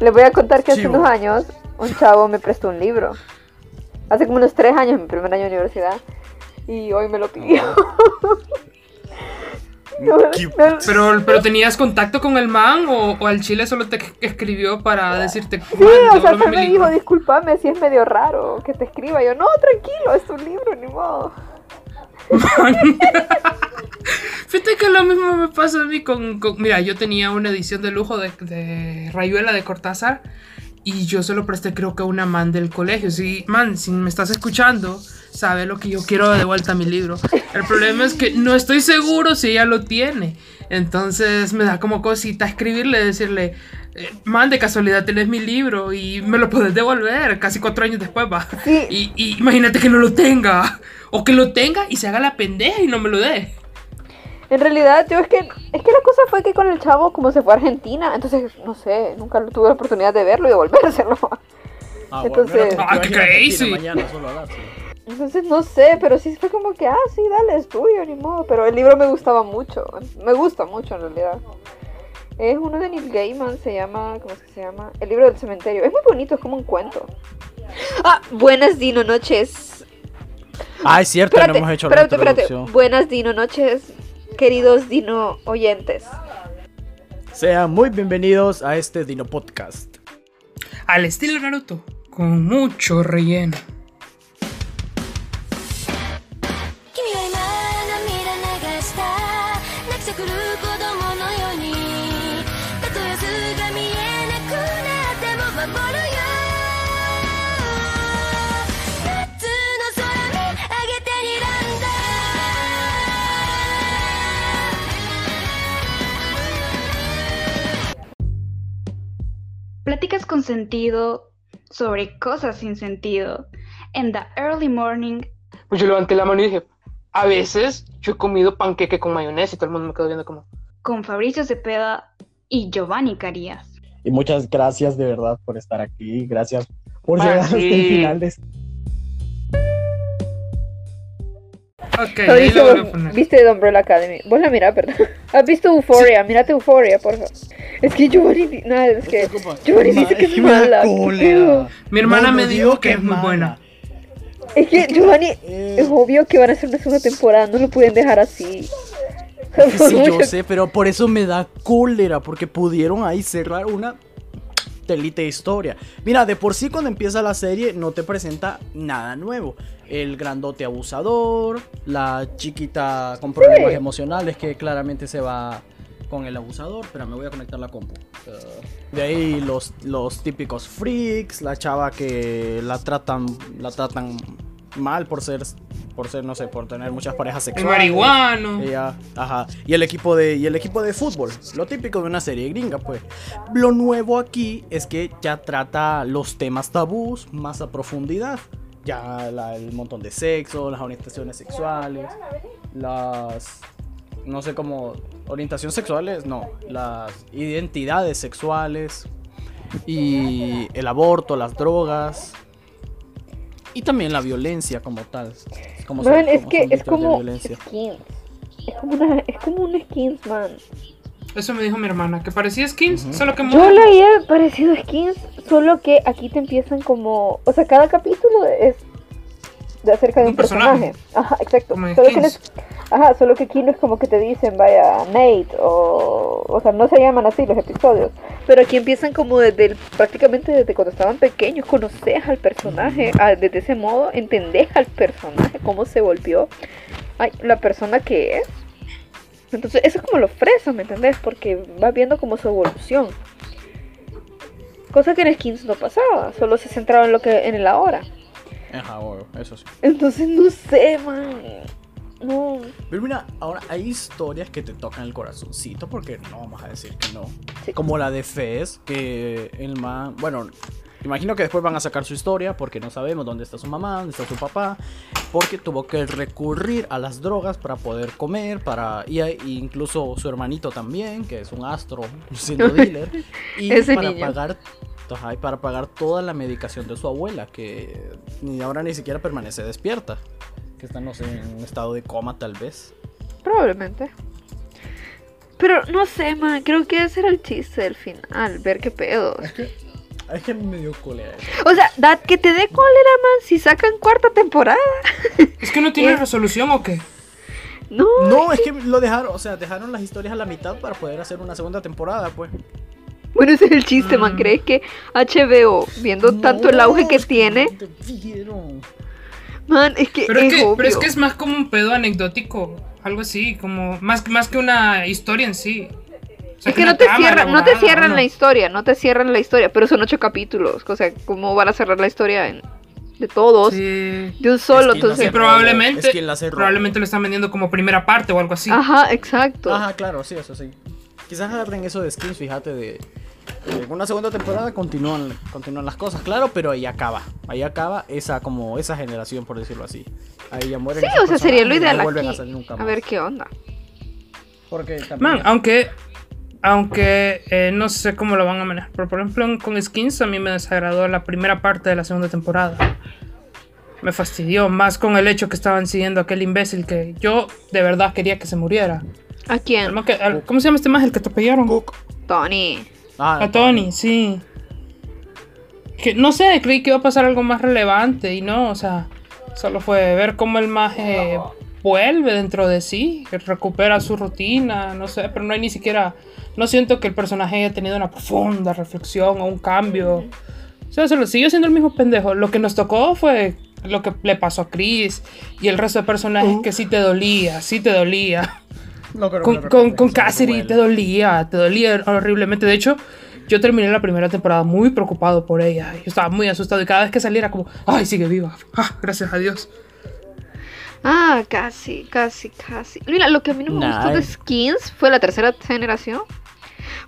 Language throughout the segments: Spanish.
Les voy a contar que hace unos años un chavo me prestó un libro. Hace como unos tres años, en mi primer año de universidad. Y hoy me lo pidió. pero, pero tenías contacto con el man o, al chile solo te escribió para decirte sí o sea me dijo discúlpame si es medio raro que te escriba yo no tranquilo es un libro ni modo Fíjate que lo mismo me pasa a mí con, Mira, yo tenía una edición de lujo de, de, Rayuela de Cortázar y yo se lo presté creo que a una man del colegio. Sí, man, si me estás escuchando, sabe lo que yo quiero de vuelta a mi libro. El problema es que no estoy seguro si ella lo tiene. Entonces me da como cosita escribirle, decirle, eh, man, de casualidad tenés mi libro y me lo puedes devolver casi cuatro años después, va. Y, y, imagínate que no lo tenga. O que lo tenga y se haga la pendeja y no me lo dé. En realidad, yo es que, es que la cosa fue que con el chavo, como se fue a Argentina, entonces, no sé, nunca tuve la oportunidad de verlo y devolvérselo. Ah, entonces, ah, qué crazy. Entonces no sé, pero sí fue como que, ah, sí, dale, es tuyo, ni modo. Pero el libro me gustaba mucho, me gusta mucho en realidad. Es uno de Neil Gaiman, se llama, ¿cómo es que se llama? El libro del cementerio. Es muy bonito, es como un cuento. Ah, buenas Dino Noches. Ah, es cierto, no hemos hecho la espérate. Buenas Dino Noches, queridos Dino oyentes. Sean muy bienvenidos a este Dino Podcast. Al estilo Naruto, con mucho relleno. Pláticas con sentido sobre cosas sin sentido. En the early morning. Pues yo levanté la mano y dije, a veces yo he comido panqueque con mayonesa y todo el mundo me quedó viendo como... Con Fabricio Cepeda y Giovanni Carías. Y muchas gracias de verdad por estar aquí. Gracias por llegar hasta el final de Ok, ¿viste The Umbrella Academy? Vos la mirás, perdón. ¿Has visto Euphoria? Mírate Euphoria, por favor. Es que Giovanni, no, es que Giovanni dice que es mala. Mi hermana me dijo que es muy buena. Es que Giovanni, es obvio que van a hacer una segunda temporada, no lo pueden dejar así. Sí, yo sé, pero por eso me da cólera, porque pudieron ahí cerrar una telita de historia. Mira, de por sí cuando empieza la serie no te presenta nada nuevo. El grandote abusador, la chiquita con problemas emocionales que claramente se va con el abusador, pero me voy a conectar la compu. Uh, de ahí los, los típicos freaks, la chava que la tratan, la tratan mal por ser por ser no sé por tener muchas parejas sexuales. el marihuano ajá. Y el equipo de y el equipo de fútbol lo típico de una serie gringa pues. Lo nuevo aquí es que ya trata los temas tabús más a profundidad. Ya el montón de sexo las orientaciones sexuales las no sé cómo orientaciones sexuales, no, las identidades sexuales y el aborto, las drogas y también la violencia como tal. Como es que es como skins. Es como, una, es como un skins, man. Eso me dijo mi hermana, que parecía skins, solo que... Yo leía parecido skins, solo que aquí te empiezan como... O sea, cada capítulo es de acerca de un, personaje. Ajá, exacto. Solo que, ajá, solo que aquí no es como que te dicen, vaya, Nate, o, o sea, no se llaman así los episodios, pero aquí empiezan como desde prácticamente desde cuando estaban pequeños, conoces al personaje, desde ese modo entendés al personaje, cómo se volvió ay, la persona que es. Entonces, eso es como lo fresa, ¿me entendés? Porque vas viendo como su evolución. Cosa que en Skins no pasaba, solo se centraba en lo que en el ahora. Ajá, eso sí. Entonces no sé, man. No. Pero mira, ahora hay historias que te tocan el corazoncito, porque no vamos a decir que no. Como la de Fez, que el man. Bueno, imagino que después van a sacar su historia, porque no sabemos dónde está su mamá, dónde está su papá, porque tuvo que recurrir a las drogas para poder comer, para. Y, incluso su hermanito también, que es un astro, siendo dealer, y para pagar para pagar toda la medicación de su abuela, que ni ahora ni siquiera permanece despierta. Que está, no sé, en un estado de coma tal vez. Probablemente. Pero no sé, man, creo que ese era el chiste del final, ver qué pedo. Es que me dio cólera. O sea, da que te dé cólera, man, si sacan cuarta temporada. ¿Es que no tiene resolución o qué? No. No, es que lo dejaron, o sea, dejaron las historias a la mitad para poder hacer una segunda temporada, pues. Bueno, ese es el chiste, man. Mm. ¿Crees que HBO, viendo tanto el auge que tiene. Man, es que. Pero es, que, pero es que es más como un pedo anecdótico. Algo así, como. Más, más que una historia en sí. es que no te, cierran, no te cierran la historia, no te cierran la historia, pero son ocho capítulos. O sea, ¿cómo van a cerrar la historia en, de todos de un solo. entonces, sí, probablemente, probablemente lo están vendiendo como primera parte o algo así. Ajá, exacto. Ajá, claro, sí, eso sí. Quizás abren eso de skins, fíjate, de, en una segunda temporada continúan, continúan las cosas, claro, pero ahí acaba. Ahí acaba esa como esa generación, por decirlo así. Ahí ya mueren. Sí, o sea, sería lo ideal aquí. A, ver qué onda. Porque también... aunque aunque eh, no sé cómo lo van a manejar. Pero por ejemplo, con Skins a mí me desagradó la primera parte de la segunda temporada. Me fastidió más con el hecho que estaban siguiendo a aquel imbécil que yo de verdad quería que se muriera. ¿A quién? ¿Cómo se llama este más el que te atropellaron? Tony. Ah, a Tony, sí. Que, no sé, creí que iba a pasar algo más relevante y no, o sea, solo fue ver cómo el maje vuelve dentro de sí, que recupera su rutina, no sé, pero no hay ni siquiera, no siento que el personaje haya tenido una profunda reflexión o un cambio. O sea, solo siguió siendo el mismo pendejo. Lo que nos tocó fue lo que le pasó a Chris y el resto de personajes que sí te dolía, sí te dolía. Con, con, con Cassidy te dolía, te dolía horriblemente. De hecho, yo terminé la primera temporada muy preocupado por ella. Yo estaba muy asustado y cada vez que saliera como, ay, sigue viva. Ah, gracias a Dios. Ah, casi, casi, casi. Mira, lo que a mí no me gustó de Skins fue la tercera generación.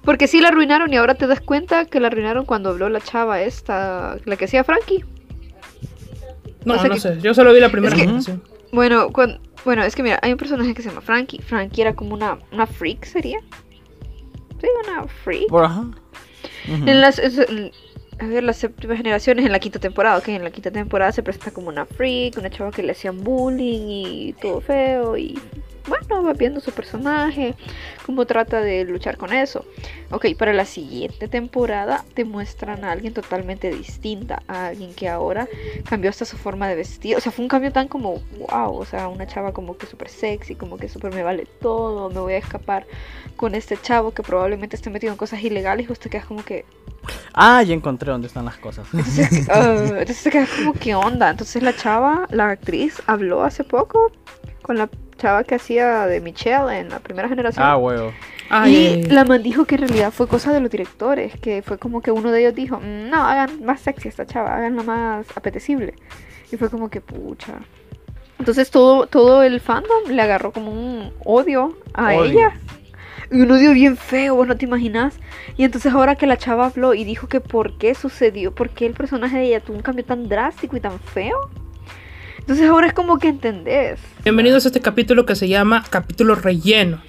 Porque sí la arruinaron y ahora te das cuenta que la arruinaron cuando habló la chava esta, la que hacía Frankie. No, no, sé, yo solo vi la primera generación. Bueno, bueno, es que mira, hay un personaje que se llama Frankie. Frankie era como una, una freak, ¿sería? Sí, una freak. En las, a ver, las séptimas generaciones en la quinta temporada, que en la quinta temporada se presenta como una freak, una chava que le hacían bullying y todo feo y bueno, va viendo su personaje, cómo trata de luchar con eso. Ok, para la siguiente temporada te muestran a alguien totalmente distinta, a alguien que ahora cambió hasta su forma de vestir. O sea, fue un cambio tan como, wow, o sea, una chava como que súper sexy, como que súper me vale todo, me voy a escapar con este chavo que probablemente esté metido en cosas ilegales y usted queda como que... Ah, ya encontré dónde están las cosas. Entonces, uh, entonces quedas como, ¿qué onda? Entonces la chava, la actriz, habló hace poco con la chava que hacía de Michelle en la primera generación. Ah, huevo. y la man dijo que en realidad fue cosa de los directores, que fue como que uno de ellos dijo, mm, no, hagan más sexy esta chava, haganla más apetecible. Y fue como que pucha. Entonces todo, todo el fandom le agarró como un odio a ella. Y un odio bien feo, vos no te imaginas. Y entonces ahora que la chava habló y dijo que por qué sucedió, por qué el personaje de ella tuvo un cambio tan drástico y tan feo. Entonces ahora es como que entendés. Bienvenidos a este capítulo que se llama Capítulo Relleno.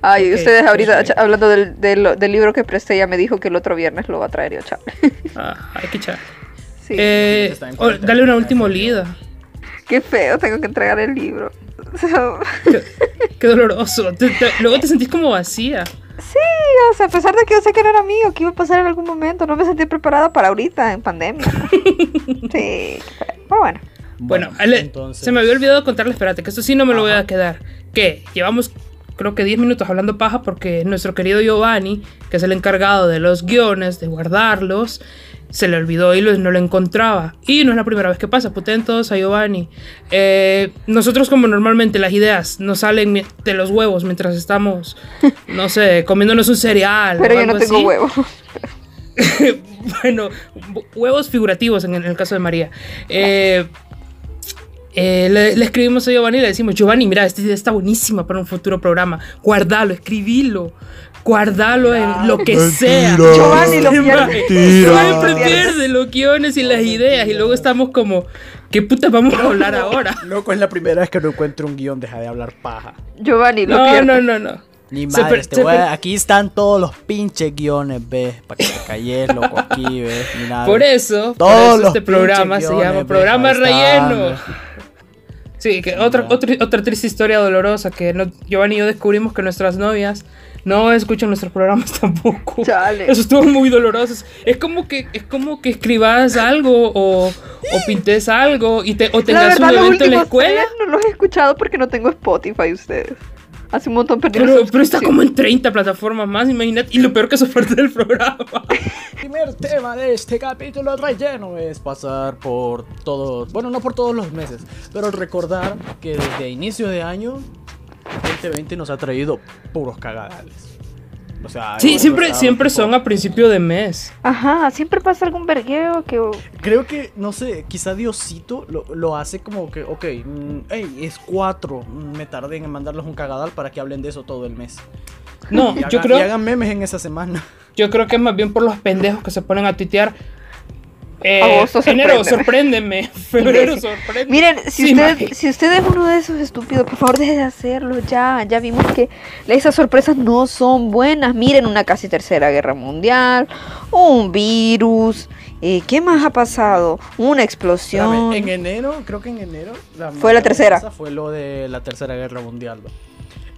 Ay, ustedes ahorita hablando del, del, libro que presté ya me dijo que el otro viernes lo va a traer yo, chaval. Ah, hay que echar. Sí. Eh, oh, dale una última olida. Qué feo, tengo que entregar el libro. qué, doloroso. luego te sentís como vacía. Sí, o sea, a pesar de que yo sé que no era mío, que iba a pasar en algún momento, no me sentí preparada para ahorita, en pandemia. sí, pero bueno. Bueno, se me había olvidado contarle, espérate, que esto sí no me lo voy a quedar. Que llevamos creo que 10 minutos hablando paja porque nuestro querido Giovanni, que es el encargado de los guiones, de guardarlos, se le olvidó y no lo encontraba. Y no es la primera vez que pasa, putentos a Giovanni. Eh, nosotros como normalmente las ideas nos salen de los huevos mientras estamos, no sé, comiéndonos un cereal. Pero yo no tengo huevos. bueno, huevos figurativos en, el caso de María. Eh, eh, le, escribimos a Giovanni y le decimos, Giovanni, mira, esta idea está buenísima para un futuro programa. Guardalo, escribilo. Guardalo en lo que sea. Giovanni lo pierde. Siempre pierde los guiones y las ideas. Y luego estamos como, ¿qué puta vamos a hablar ahora? Loco, es la primera vez que no encuentro un guion, deja de hablar paja. Giovanni lo no, pierde. No, no, no. Ni madre, este aquí están todos los pinches guiones, ves, para que te calles, loco, aquí, ves, Por eso, todos por este programa se llama Programa Relleno. Sí, que otra, otra, otra triste historia dolorosa que Giovanni y yo descubrimos que nuestras novias no escuchan nuestros programas tampoco. Eso estuvo muy doloroso. Es como que, es como que escribas algo o, o pintes algo y te, o tengas un evento en la escuela. No los he escuchado porque no tengo Spotify ustedes. Hace un montón perdí pero, pero está como en 30 plataformas más, imagínate. Y lo peor que eso parte del programa. El primer tema de este capítulo relleno es pasar por todos, bueno, no por todos los meses, pero recordar que desde inicio de año 2020 nos ha traído puros cagadales. O sea, sí, siempre, siempre son a principio de mes. Ajá, siempre pasa algún vergueo que... Creo que, no sé, quizá Diosito lo, hace como que, ok, mm, hey, es cuatro, mm, me tardé en mandarles un cagadal para que hablen de eso todo el mes. No, yo creo... Y hagan memes en esa semana. Yo creo que es más bien por los pendejos que se ponen a tuitear eh, enero, sorpréndeme. Febrero, sorpréndeme. Miren, si, usted, si usted es uno de esos estúpidos, por favor deje de hacerlo ya. Ya vimos que esas sorpresas no son buenas. Miren, una casi tercera guerra mundial, un virus. Eh, ¿Qué más ha pasado? Una explosión. en enero, creo que en enero. fue la tercera. Fue lo de la tercera guerra mundial.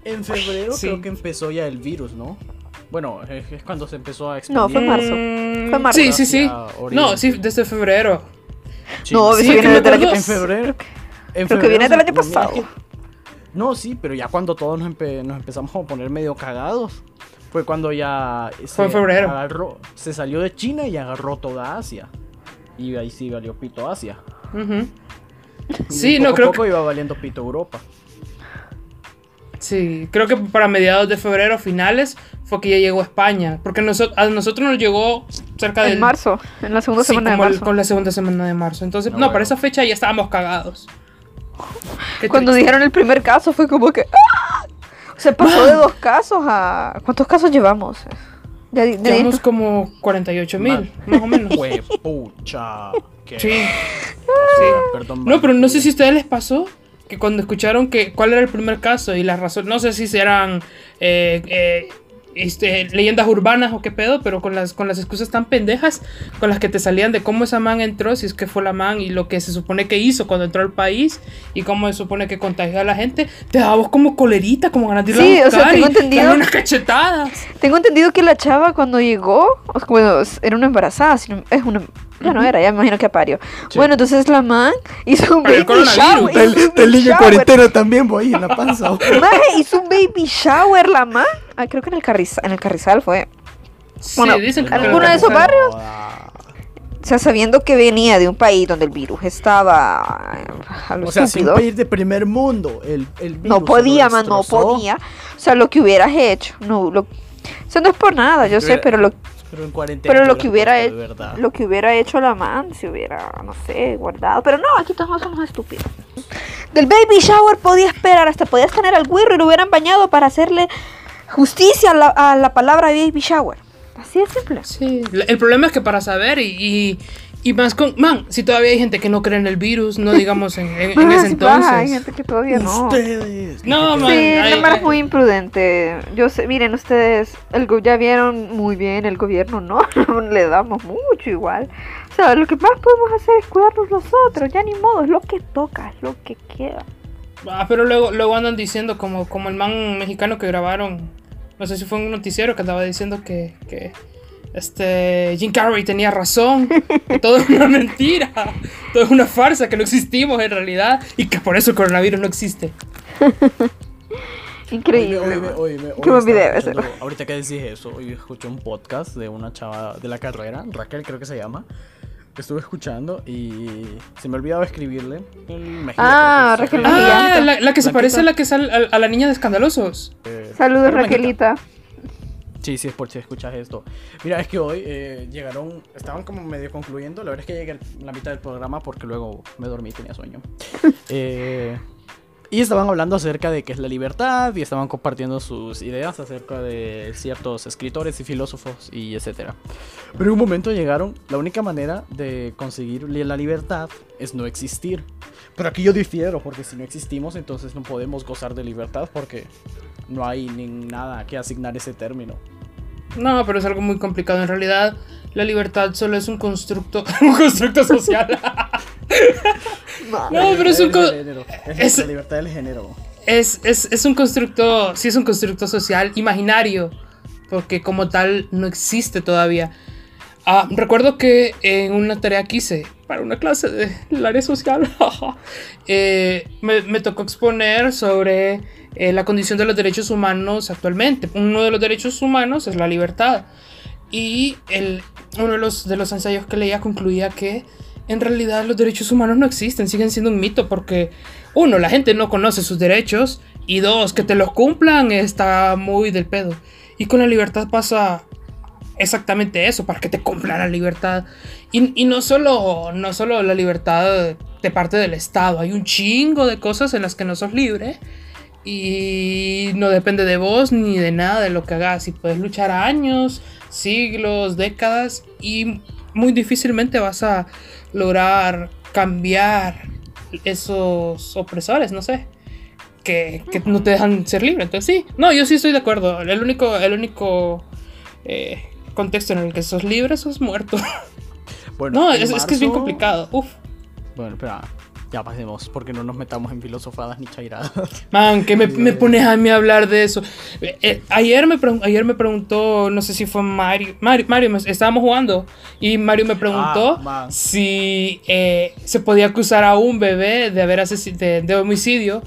En febrero creo que empezó ya el virus, ¿no? Bueno, es, cuando se empezó a expandir. No, fue marzo. Mm, fue marzo. Sí, sí, sí. No, sí, desde febrero. No, sí, viene desde el año En febrero. En Creo que viene del año pasado. No, sí, pero ya cuando todos nos, empezamos a poner medio cagados, fue cuando ya fue en febrero. se salió de China y agarró toda Asia. Y ahí sí valió pito Asia. sí, no creo poco iba valiendo pito Europa. Sí, creo que para mediados de febrero, finales, fue que ya llegó a España. Porque a nosotros nos llegó cerca de. En marzo, en la segunda semana de marzo. con la segunda semana de marzo. Entonces, no, para esa fecha ya estábamos cagados. Cuando dijeron el primer caso fue como que. ¡ah! Se pasó de dos casos a. ¿Cuántos casos llevamos? llevamos como 48 mil, más o menos. pucha. Sí. sí. Perdón, no, pero no sé si a ustedes les pasó que cuando escucharon que cuál era el primer caso y las razones, no sé si eran eh, eh, este, leyendas urbanas o qué pedo, pero con las, con las excusas tan pendejas con las que te salían de cómo esa man entró, si es que fue la man y lo que se supone que hizo cuando entró al país y cómo se supone que contagió a la gente, te daba como colerita, como ganas de ir sí, o sea, tengo entendido, unas cachetadas. Tengo entendido que la chava cuando llegó, bueno, era una embarazada, es una ya no era, ya me imagino que parió. Bueno, entonces la man hizo un baby shower. El, niño cuarentena también, voy en la panza. hizo un baby shower la man. Ah, creo que en el, Carrizal, en el Carrizal fue. Sí, bueno, dicen que ¿alguno de esos barrios? O sea, sabiendo que venía de un país donde el virus estaba a lo O sea, sin país de primer mundo, el, el virus No podía, man, no podía. O sea, lo que hubieras hecho, no, lo, eso no es por nada, yo sé, pero lo pero en cuarentena. Pero lo que hubiera hecho, lo que hubiera hecho la man, si hubiera, no sé, guardado. Pero no, aquí todos somos estúpidos. Del baby shower podía esperar, hasta podías tener al güiro y lo hubieran bañado para hacerle justicia a la, a la palabra baby shower. Así de simple. Sí, el problema es que para saber y, y más con, man, si todavía hay gente que no cree en el virus, no digamos en, en, ah, ese entonces. hay gente que todavía no. Ustedes. No, man. Sí, es muy imprudente. Yo sé, miren, ustedes el, ya vieron muy bien el gobierno, ¿no? Le damos mucho igual. O sea, lo que más podemos hacer es cuidarnos nosotros, ya ni modo, es lo que toca, es lo que queda. Ah, pero luego, luego andan diciendo como, como el man mexicano que grabaron, no sé si fue un noticiero que andaba diciendo que, que este, Jim Carrey tenía razón, que todo es una mentira, todo es una farsa, que no existimos en realidad y que por eso el coronavirus no existe. Increíble. Qué buen video ese. Ahorita que decís eso, hoy escuché un podcast de una chava de la carrera, Raquel creo que se llama, estuve escuchando y se me olvidaba escribirle. Ah, Raquel. Ah, la, que se parece a la que sale a, la niña de Escandalosos. Eh, Saludos, Raquelita. Sí, sí, es por si escuchas esto. Mira, es que hoy eh, llegaron, estaban como medio concluyendo. La verdad es que llegué a la mitad del programa porque luego me dormí, tenía sueño. eh, y estaban hablando acerca de qué es la libertad y estaban compartiendo sus ideas acerca de ciertos escritores y filósofos y etcétera. Pero en un momento llegaron, la única manera de conseguir la libertad es no existir. Pero aquí yo difiero, porque si no existimos, entonces no podemos gozar de libertad porque no hay ni nada que asignar ese término. No, pero es algo muy complicado. En realidad, la libertad solo es un constructo, un constructo social. no, pero es un es, la libertad del género. es, es, es, un constructo, sí es un constructo social imaginario, porque como tal no existe todavía. Ah, recuerdo que en una tarea que hice para una clase de área social, eh, me, me, tocó exponer sobre eh, la condición de los derechos humanos actualmente. Uno de los derechos humanos es la libertad. Y el, uno de los, de los ensayos que leía concluía que en realidad los derechos humanos no existen, siguen siendo un mito porque, uno, la gente no conoce sus derechos y dos, que te los cumplan está muy del pedo. Y con la libertad pasa exactamente eso, para que te cumplan la libertad. Y, y, no, solo, no solo la libertad de parte del Estado, hay un chingo de cosas en las que no sos libre y no depende de vos ni de nada de lo que hagas. Y puedes luchar años, siglos, décadas y muy difícilmente vas a lograr cambiar esos opresores, no sé, que, que no te dejan ser libre. Entonces sí, no, yo sí estoy de acuerdo. El único, el único eh, contexto en el que sos libre, sos muerto. Bueno, no, es, es, que es bien complicado. Uf. Bueno, espera, ya pasemos, porque no nos metamos en filosofadas ni chairadas. Man, que me, me pones a mí a hablar de eso. Eh, eh, ayer, me ayer me preguntó, no sé si fue Mario, Mario, Mario estábamos jugando y Mario me preguntó ah, si eh, se podía acusar a un bebé de haber de, de homicidio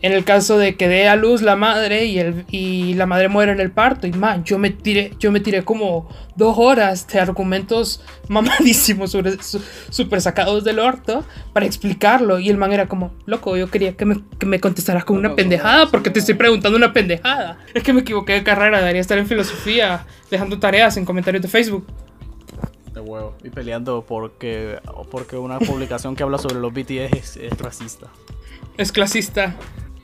en el caso de que dé a luz la madre y, el, y la madre muere en el parto. Y man, yo me tiré, yo me tiré como dos horas de argumentos mamadísimos, súper sacados del orto para explicarlo. Y el man era como, loco, yo quería que me, que me contestaras con una pendejada porque te estoy preguntando una pendejada. Es que me equivoqué de carrera, debería estar en filosofía, dejando tareas en comentarios de Facebook. De huevo. Y peleando porque, porque una publicación que habla sobre los BTS es racista. Es clasista.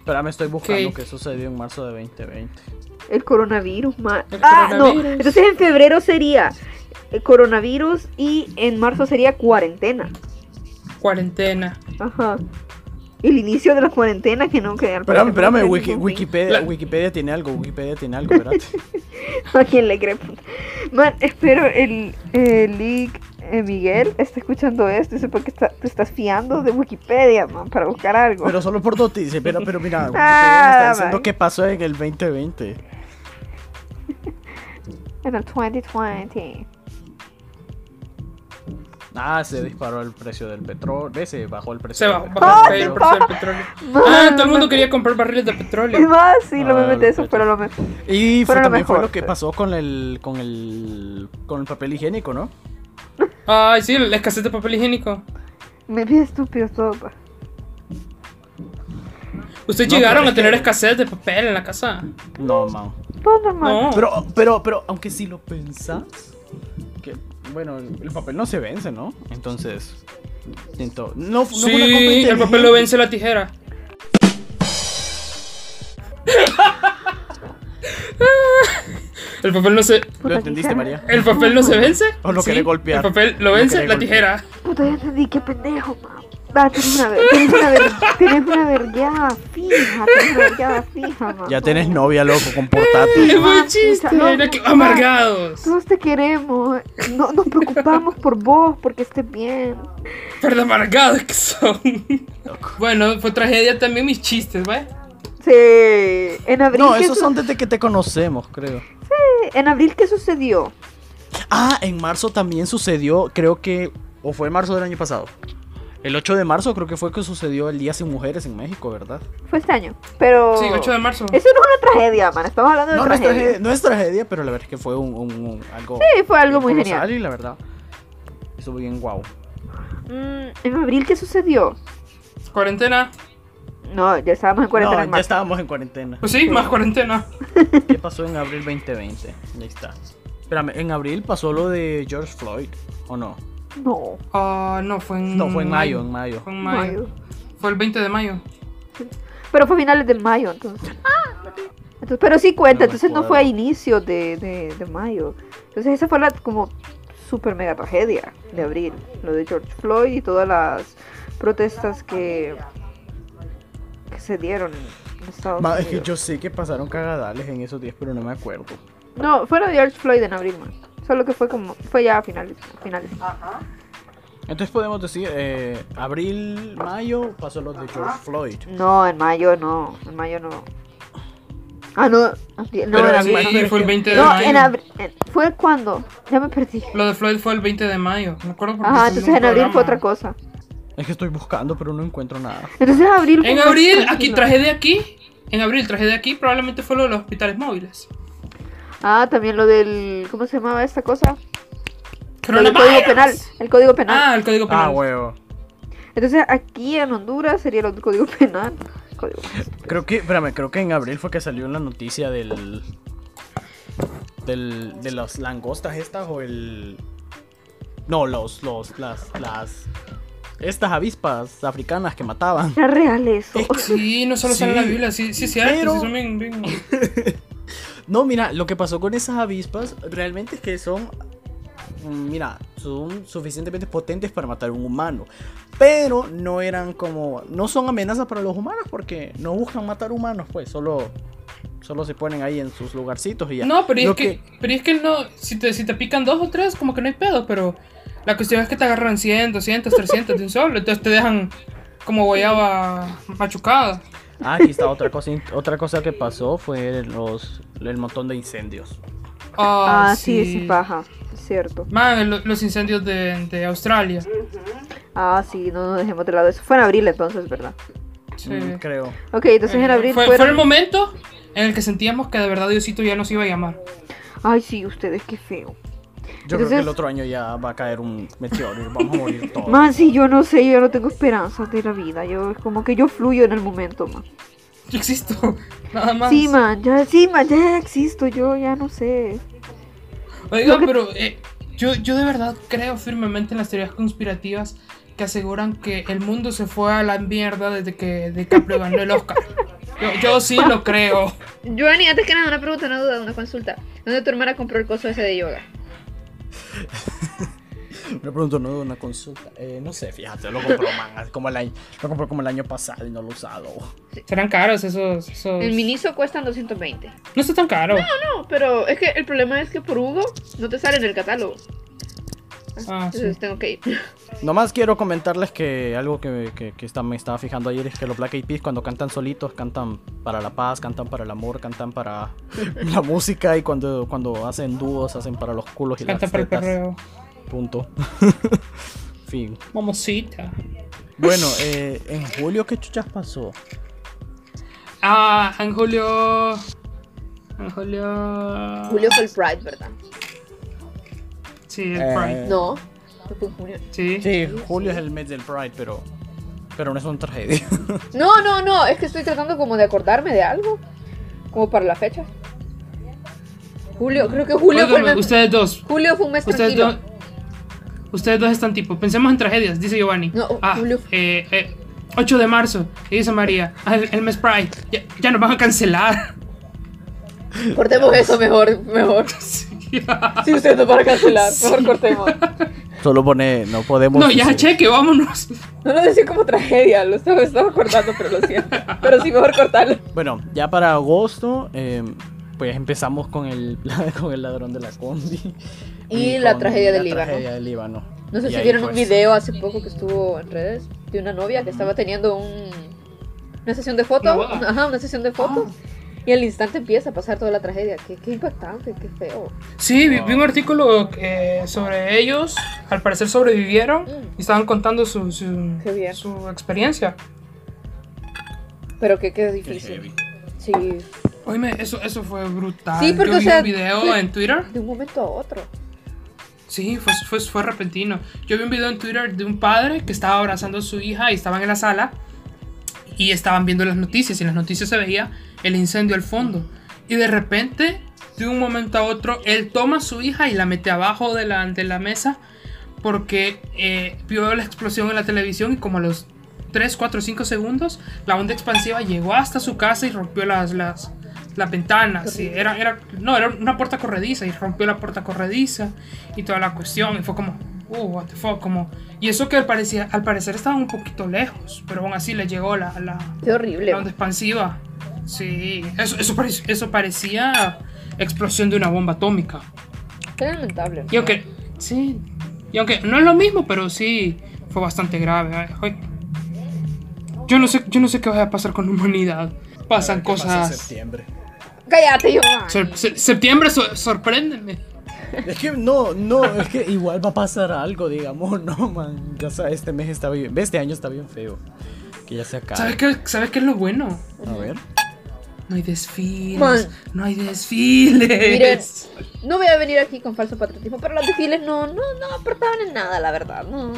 Espera, me estoy buscando qué sucedió en marzo de 2020. El coronavirus, ah, no. Entonces en febrero sería el coronavirus y en marzo sería cuarentena. Cuarentena. Ajá. El inicio de la cuarentena que no queda. Espérame, espérame, Wikipedia, Wikipedia tiene algo, Wikipedia tiene algo, ¿verdad? ¿A quién le cree? Man, espero el, el leak eh, Miguel está escuchando esto y sepa que está, te estás fiando de Wikipedia, man, para buscar algo. Pero solo por noticias, pero, pero mira, Wikipedia está diciendo qué pasó en el 2020. en el 2020. Ah, se disparó el precio del petróleo. Se bajó el precio. Se bajó, el precio del petróleo. ah, todo el mundo quería comprar barriles de petróleo. Y más, sí, lo me metí eso, pero lo me. Y fue, también fue lo que pasó con el, con el, con el papel higiénico, ¿no? Ay, sí, la escasez de papel higiénico. Me vi estúpido todo, pa. ¿Ustedes llegaron a tener escasez de papel en la casa? No, man. No. Pero, pero, pero, aunque si lo pensás, que, bueno, el papel no se vence, ¿no? Entonces, no, no sí, el papel lo vence la tijera. El papel no se. ¿Lo entendiste, María? ¿El papel no se vence? ¿O lo quiere golpear? El papel lo vence, la tijera. Puta, ya entendí, qué pendejo, mamá. Va, tienes una, tienes una, ver, tienes una vergada fija, tienes una vergada fija, mamá. Ya tienes novia, loco, comportate. Es muy chiste, no, amargados. Todos te queremos, no, nos preocupamos por vos, porque estés bien. Pero amargados que son. Bueno, fue tragedia también mis chistes, ¿vale? Sí, en abril. No, esos son desde que te conocemos, creo. En abril, ¿qué sucedió? Ah, en marzo también sucedió, creo que. ¿O fue en marzo del año pasado? El 8 de marzo creo que fue que sucedió el Día Sin Mujeres en México, ¿verdad? Fue este año, pero... Sí, 8 de marzo. Eso no es una tragedia, man, estamos hablando de no, tragedia. No es tragedia, no es tragedia, pero la verdad es que fue un, algo... Sí, fue algo muy genial. Y la verdad, estuvo bien guau. Mm, en abril, ¿qué sucedió? Cuarentena. No, ya estábamos en cuarentena. No, ya estábamos en cuarentena. Pues sí, más cuarentena. ¿Qué pasó en abril 2020? Ahí está. Espérame, ¿en abril pasó lo de George Floyd o no? No. Ah, no, fue en. No, fue en mayo, en mayo. Fue en mayo. Fue el 20 de mayo. Pero fue a finales de mayo, entonces. entonces pero sí cuenta, entonces no fue a inicio de, de, de, mayo. Entonces esa fue la como super mega tragedia de abril. Lo de George Floyd y todas las protestas que que se dieron en Estados Ma, Unidos. Es que yo sé que pasaron cagadales en esos días, pero no me acuerdo. No, fue lo de George Floyd en abril, man. Solo que fue como, fue ya a finales. A finales. Ajá. Entonces podemos decir, eh, abril, mayo, pasó lo de George Floyd. No, en mayo no, en mayo no. Ah, no, no, Pero en abril fue el 20 de no, mayo. En abril, ¿Fue cuándo? Ya me perdí. Lo de Floyd fue el 20 de mayo, me acuerdo porque Ajá, entonces en abril fue otra cosa. Es que estoy buscando, pero no encuentro nada. Entonces abril En abril, aquí traje de aquí. En abril traje de aquí, probablemente fue lo de los hospitales móviles. Ah, también lo del. ¿Cómo se llamaba esta cosa? Coronavirus. código penal. El código penal. Ah, el código penal. Ah, huevo. Entonces aquí en Honduras sería el código penal. Código penal. Creo que, espérame, creo que en abril fue que salió la noticia del. del de las langostas estas o el. No, los, los, las, las. Estas avispas africanas que mataban. Era real eso. Sí, no solo sale en la Sí, Biblia, sí, sí, es cierto, pero- sí son bien- bien- No, mira, lo que pasó con esas avispas realmente es que son. mm, Mira, son suficientemente potentes para matar a un humano. Pero no eran como. No son amenazas para los humanos porque no buscan matar humanos, pues. Solo. Solo se ponen ahí en sus lugarcitos y ya. No, pero es que, pero es que no, si te, si te pican dos o tres, como que no hay pedo, pero la cuestión es que te agarran 100, 200, 300 de un solo, entonces te dejan como guayaba machucada. Ah, aquí está otra cosa. Otra cosa que pasó fue los, el montón de incendios. Ah, Ah, sí, sí, paja. Cierto. Man, lo- los incendios de, de Australia. Ah, sí, no nos dejemos de lado eso. Fue en abril entonces, ¿verdad? Sí. Mm, creo. Ok, entonces en abril fue, fueron... fue el momento en el que sentíamos que de verdad Diosito ya nos iba a llamar. Ay, sí, ustedes, qué feo. Yo creo que el otro año ya va a caer un meteoro y vamos a morir todos. Man, sí, yo no sé, yo no tengo esperanzas de la vida. Yo es como que yo fluyo en el momento, man. Yo existo, nada más. Sí, man, ya, sí, man, ya existo, yo ya no sé. Que- pero eh, yo, yo de verdad creo firmemente en las teorías conspirativas que aseguran que el mundo se fue a la mierda desde que DiCaprio ganó el Oscar. Yo, yo sí lo creo. Joanny, antes que nada, una pregunta, una duda, una consulta. ¿Dónde tu hermana compró el coso ese de yoga? Una pregunta, no una consulta. Eh, no sé, fíjate, lo compró man, como el año, lo compró como el año pasado y no lo he usado. Serán caros esos. esos... El Miniso cuestan 220. No está tan caro. No, pero es que el problema es que por Hugo no te sale en el catálogo. Ah, sí. Entonces tengo que ir. Nomás quiero comentarles que algo que, que, que está- me estaba fijando ayer es que los Black Eyed Peas cuando cantan solitos cantan para la paz, cantan para el amor, cantan para la música y cuando, cuando hacen dúos hacen para los culos y Canta las para el tetas. perreo. Punto. fin. Mamosita. Bueno, eh, en julio, ¿qué chuchas pasó? Ah, en julio. En julio. Julio fue el Pride, ¿verdad? Sí, el Eh, Pride. No, en junio. Sí. Sí, julio es el mes del Pride, pero, pero no es una tragedia. No, no, no, es que estoy tratando como de acordarme de algo. Como para la fecha. Julio, creo que julio fue el mes. ustedes dos. Julio fue un mes Ustedes tranquilo. dos. Ustedes dos están tipo. Pensemos en tragedias, dice Giovanni. No, ah, Julio. eh, eh, 8 de marzo, y dice María. Ah, el, el mes Pride. Ya, ya nos van a cancelar. Cortemos eso mejor, mejor. Sí. Si ustedes no para cancelar, mejor cortemos. Solo pone, no podemos. No, ya decir- cheque, vámonos. No lo decía como tragedia, lo estaba, estaba cortando, pero lo siento. Pero sí, mejor cortarlo. Bueno, ya para agosto, eh, pues empezamos con el, con el ladrón de la combi. Y la con tragedia la del Líbano. tragedia del Líbano. No sé Y si vieron un pues, video hace poco que estuvo en redes de una novia que estaba teniendo un, una sesión de fotos. Ajá, una sesión de fotos. Y al instante empieza a pasar toda la tragedia. Qué, qué impactante, qué feo. Sí, vi, vi un artículo eh, sobre ellos. Al parecer sobrevivieron Mm. y estaban contando su, su, Qué bien. su experiencia. Pero qué, qué qué difícil. heavy. Sí, Oíme, eso, eso fue brutal. Sí, porque, Yo o vi sea, un video fue- en Twitter. de un momento a otro. Sí, fue, fue, fue repentino. Yo vi un video en Twitter de un padre que estaba abrazando a su hija y estaban en la sala y estaban viendo las noticias y en las noticias se veía el incendio al fondo. Y de repente, de un momento a otro, él toma a su hija y la mete abajo de la, de la mesa porque eh, vio la explosión en la televisión y como a los 3, 4, 5 segundos, la onda expansiva llegó hasta su casa y rompió las, las, las ventanas. Sí, era, era, no, era una puerta corrediza y rompió la puerta corrediza y toda la cuestión. Y fue como, uh, what the fuck, como... Y eso que al, parecía, al parecer estaban un poquito lejos, pero aún así le llegó la, la, Qué horrible. la onda expansiva. Sí, eso, eso, parec- eso parecía explosión de una bomba atómica. Qué lamentable. Y aunque, sí, Y aunque no es lo mismo, pero sí fue bastante grave. Yo no sé, yo no sé qué va a pasar con la humanidad. Pasan cosas. septiembre. Cállate, yo. septiembre, sorpréndeme. Es que no, no, es que igual va a pasar algo, digamos, no, man. Ya sabes, este mes está bien, este año está bien feo. Que ya se acaba. ¿Sabes qué, ¿Sabes qué es lo bueno? A ver. No hay desfiles. No hay desfiles. Miren, no voy a venir aquí con falso patriotismo, pero los desfiles no, no, no aportaban en nada, la verdad. No.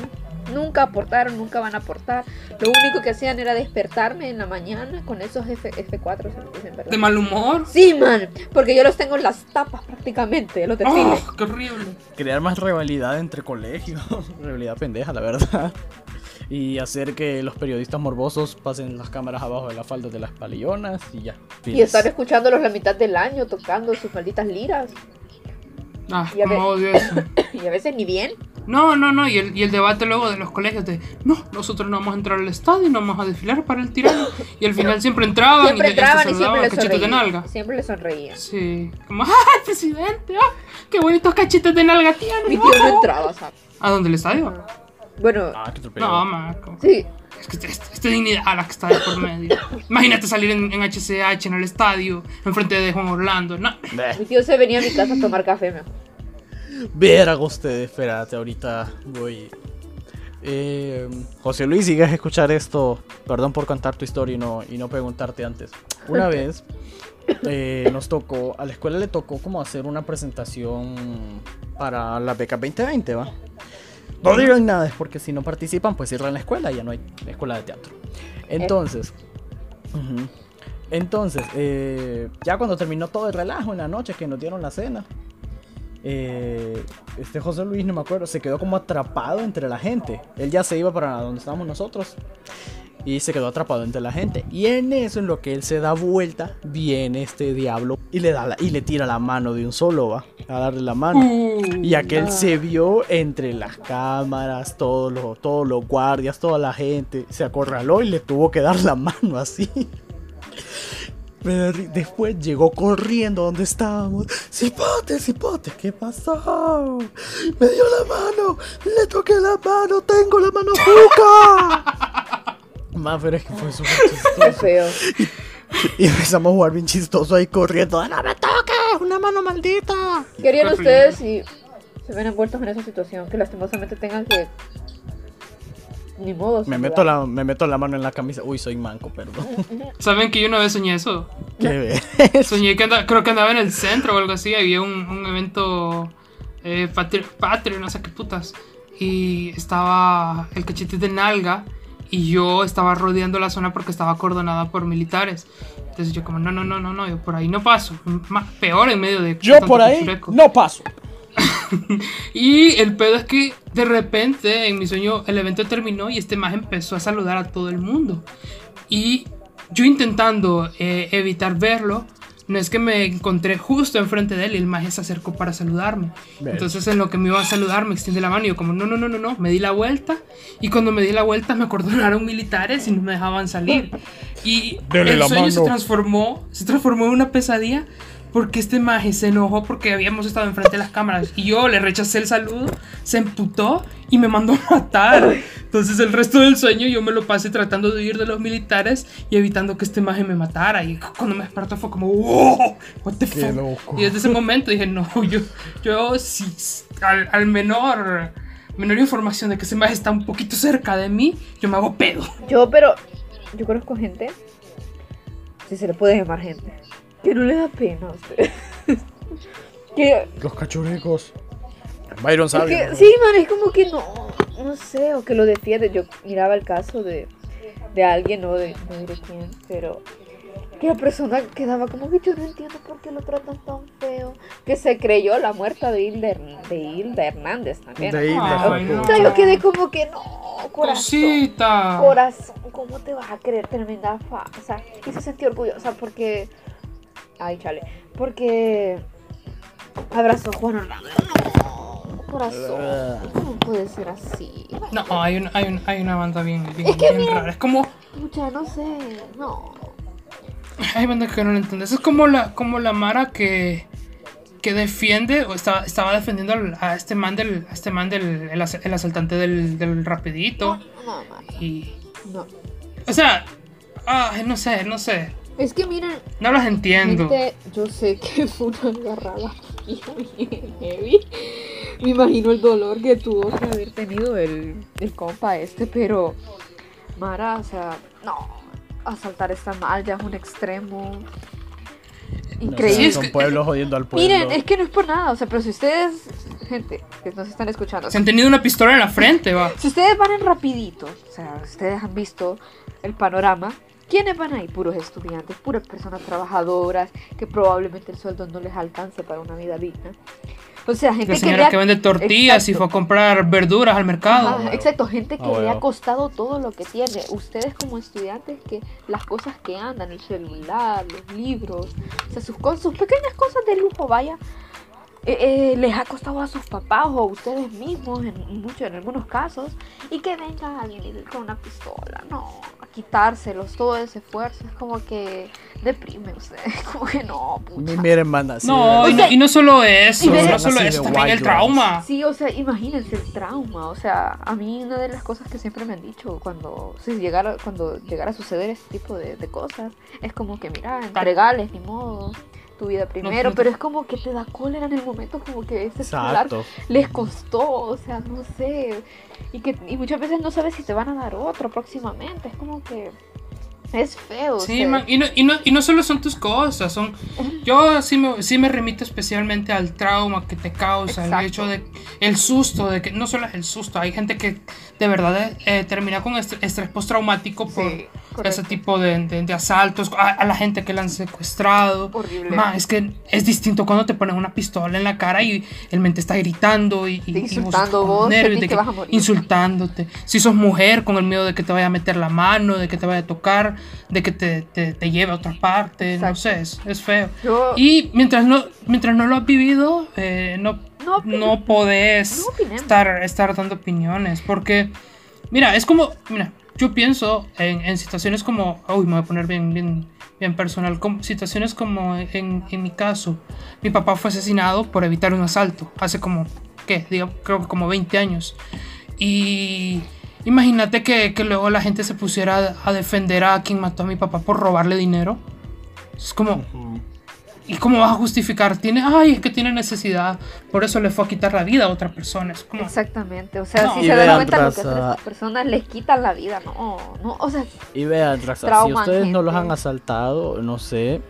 Nunca aportaron, nunca van a aportar. Lo único que hacían era despertarme en la mañana con esos F, F4, ¿verdad? ¿De mal humor? Sí, man, porque yo los tengo en las tapas prácticamente, los desfiles. Oh, ¡Qué horrible! Crear más rivalidad entre colegios. rivalidad pendeja, la verdad. Y hacer que los periodistas morbosos pasen las cámaras abajo de las faldas de las palillonas y ya. Y estar escuchándolos la mitad del año tocando sus malditas liras. Ah, y odio eso. y a veces ni bien. No, no, no, y el, y el, debate luego de los colegios de, no, nosotros no vamos a entrar al estadio, no vamos a desfilar para el tirano. Y al final siempre entraban siempre y, entraban y siempre les cachetes de nalga. Siempre le sonreían. Sí, como, ¡ay, presidente! ¡Ah, ¡Qué bonitos cachetes de nalga tiene! Mi tío no entraba, ¿sabes? ¿A dónde el estadio? Bueno, ah, no, Marco. Sí. Es que esta dignidad a la que está de por medio. Imagínate salir en, en, HCH en el estadio, enfrente de Juan Orlando. No. Mi tío se venía a mi casa a tomar café, mejor. Ver ustedes, espérate, ahorita voy. Eh, José Luis, si a escuchar esto, perdón por contar tu historia y no, y no preguntarte antes. Una vez eh, nos tocó, a la escuela le tocó como hacer una presentación para la beca 2020, ¿va? No digan nada, es porque si no participan, pues cierran la escuela, ya no hay escuela de teatro. Entonces, entonces, eh, ya cuando terminó todo el relajo en la noche que nos dieron la cena, eh, este José Luis, no me acuerdo, se quedó como atrapado entre la gente. Él ya se iba para donde estábamos nosotros. Y se quedó atrapado entre la gente. Y en eso, en lo que él se da vuelta, viene este diablo y le, da y le tira la mano de un solo, va. A darle la mano. y aquel se vio entre las cámaras, todos los, todos los guardias, toda la gente. Se acorraló y le tuvo que dar la mano así. Después llegó corriendo donde estábamos. Cipote, cipote, ¿qué pasó? Me dio la mano, le toqué la mano, tengo la mano juca. Más, pero es que fue súper chistoso. Qué feo. Y, empezamos a jugar bien chistoso ahí corriendo. ¡No me toques! ¡Una mano maldita! ¿Qué harían ustedes si se ven envueltos en esa situación? Que lastimosamente tengan que ni modo. Me meto, la, me meto la mano en la camisa. Uy, soy manco, perdón. ¿Saben que yo una vez soñé eso? ¿Qué Soñé que creo que andaba en el centro o algo así. Había un, un evento eh, patrio, no sé qué putas. Y estaba el cachete de nalga. Y yo estaba rodeando la zona porque estaba acordonada por militares. Entonces yo como, no, no, no, no, no, yo por ahí no paso. peor en medio de... Yo por ahí no paso. y el pedo es que de repente en mi sueño el evento terminó y este más empezó a saludar a todo el mundo. Y yo intentando eh, evitar verlo, no es que me encontré justo enfrente de él y el maje se acercó para saludarme. Entonces en lo que me iba a saludar me extiende la mano y yo como no, no, no, no, no, me di la vuelta y cuando me di la vuelta me acordonaron militares y no me dejaban salir. Y el sueño se transformó, se transformó en una pesadilla porque este maje se enojó porque habíamos estado enfrente de las cámaras y yo le rechacé el saludo, se emputó y me mandó a matar. Entonces el resto del sueño yo me lo pasé tratando de huir de los militares y evitando que este maje me matara. Y cuando me despertó fue como, wow, what the fuck. Y desde ese momento dije, no, yo, yo si al, menor, menor información de que ese maje está un poquito cerca de mí, yo me hago pedo. Yo, pero, yo conozco gente, si se le puede llamar gente que no le da pena a usted. que... Los cachurecos. Byron sabe. sí, man, es como que no, no sé, o que lo defiende. Yo miraba el caso de, de alguien, no, de, no diré quién, pero que la persona quedaba como que yo no entiendo por qué lo tratan tan feo. Que se creyó la muerta de Hilda, de Hilda Hernández también. De Hilda. yo quedé como que no, corazón. Cosita. Corazón, ¿cómo te vas a creer tremenda falsa? Y se sentía orgullosa porque Ay, chale. Porque abrazó Juan Orlando. No, corazón. ¿Cómo puede ser así? No, hay, un, hay, un, hay una banda bien, bien, es que bien rara. Es como. Mucha, no sé. No. Hay bandas que no lo entiendes. Es como la, como la Mara que. que defiende o estaba, estaba defendiendo a este man del, a este man del el, asaltante del, del rapidito. No, no, y, no. O sea, no sé, no sé. Es que miren. No los entiendo. yo sé que fue una agarrada heavy. Me imagino el dolor que tuvo que haber tenido el, el compa este, pero. Mara, o sea, no. Asaltar está mal, ya es un extremo. Increíble. son pueblos jodiendo al pueblo. Miren, es que no es por nada, o sea, pero si ustedes, gente que nos están escuchando. Se han tenido una pistola en la frente, va. Si ustedes van en rapidito, o sea, ustedes han visto el panorama, ¿quiénes van ahí? Puros estudiantes, puras personas trabajadoras, que probablemente el sueldo no les alcance para una vida digna. O sea, gente la señora que, vende tortillas y fue a comprar verduras al mercado. exacto, gente que ah, le ha costado todo lo que tiene. Ustedes como estudiantes que las cosas que andan, el celular, los libros, o sea, sus, cosas, sus pequeñas cosas de lujo, vaya, eh, eh, les ha costado a sus papás o a ustedes mismos en, muchos, en algunos casos y que venga alguien con una pistola, no, quitárselos todo ese esfuerzo es como que deprime ustedes, como que no, pucha. Miren, manda, no, y no, solo eso, no solo eso, también el trauma. Sí, o sea, imagínense el trauma, o sea, a mí una de las cosas que siempre me han dicho cuando si llegara, cuando llegara a suceder este tipo de, de cosas es como que mira, entregales, ni modo tu vida primero, pero es como que te da cólera en el momento, como que ese celular les costó, o sea, no sé, y que y muchas veces no sabes si te van a dar otro próximamente, es como que es feo. Sí, y, no, y, no, y no solo son tus cosas, son... Yo sí me, sí me remito especialmente al trauma que te causa, el hecho de... El susto, de que no solo es el susto, hay gente que de verdad eh, termina con estrés postraumático por ese tipo de, de, asaltos, a, la gente que la han secuestrado. Horrible. es que es distinto cuando te ponen una pistola en la cara y el mente está gritando y, y insultando vos, insultándote. Si sos mujer, con el miedo de que te vaya a meter la mano, de que te vaya a tocar, de que te, te, te lleve a otra parte, no sé, es, feo. Y mientras no, mientras no lo has vivido, eh, no no, podés estar, estar dando opiniones. Porque, mira, es como, mira, yo pienso en, situaciones como, uy, me voy a poner bien, bien, bien personal, como, situaciones como en, mi caso, mi papá fue asesinado por evitar un asalto, hace como, ¿qué? Digo, creo que como 20 años. Y imagínate que, luego la gente se pusiera a, defender a quien mató a mi papá por robarle dinero. Es como, ¿Y cómo vas a justificar? Tiene, ay, es que tiene necesidad, por eso le fue a quitar la vida a otra persona. Exactamente, o sea, si se dan cuenta lo que a otras personas les quitan la vida, no, no, o sea. Y vean, raza, si ustedes no los han asaltado, no sé,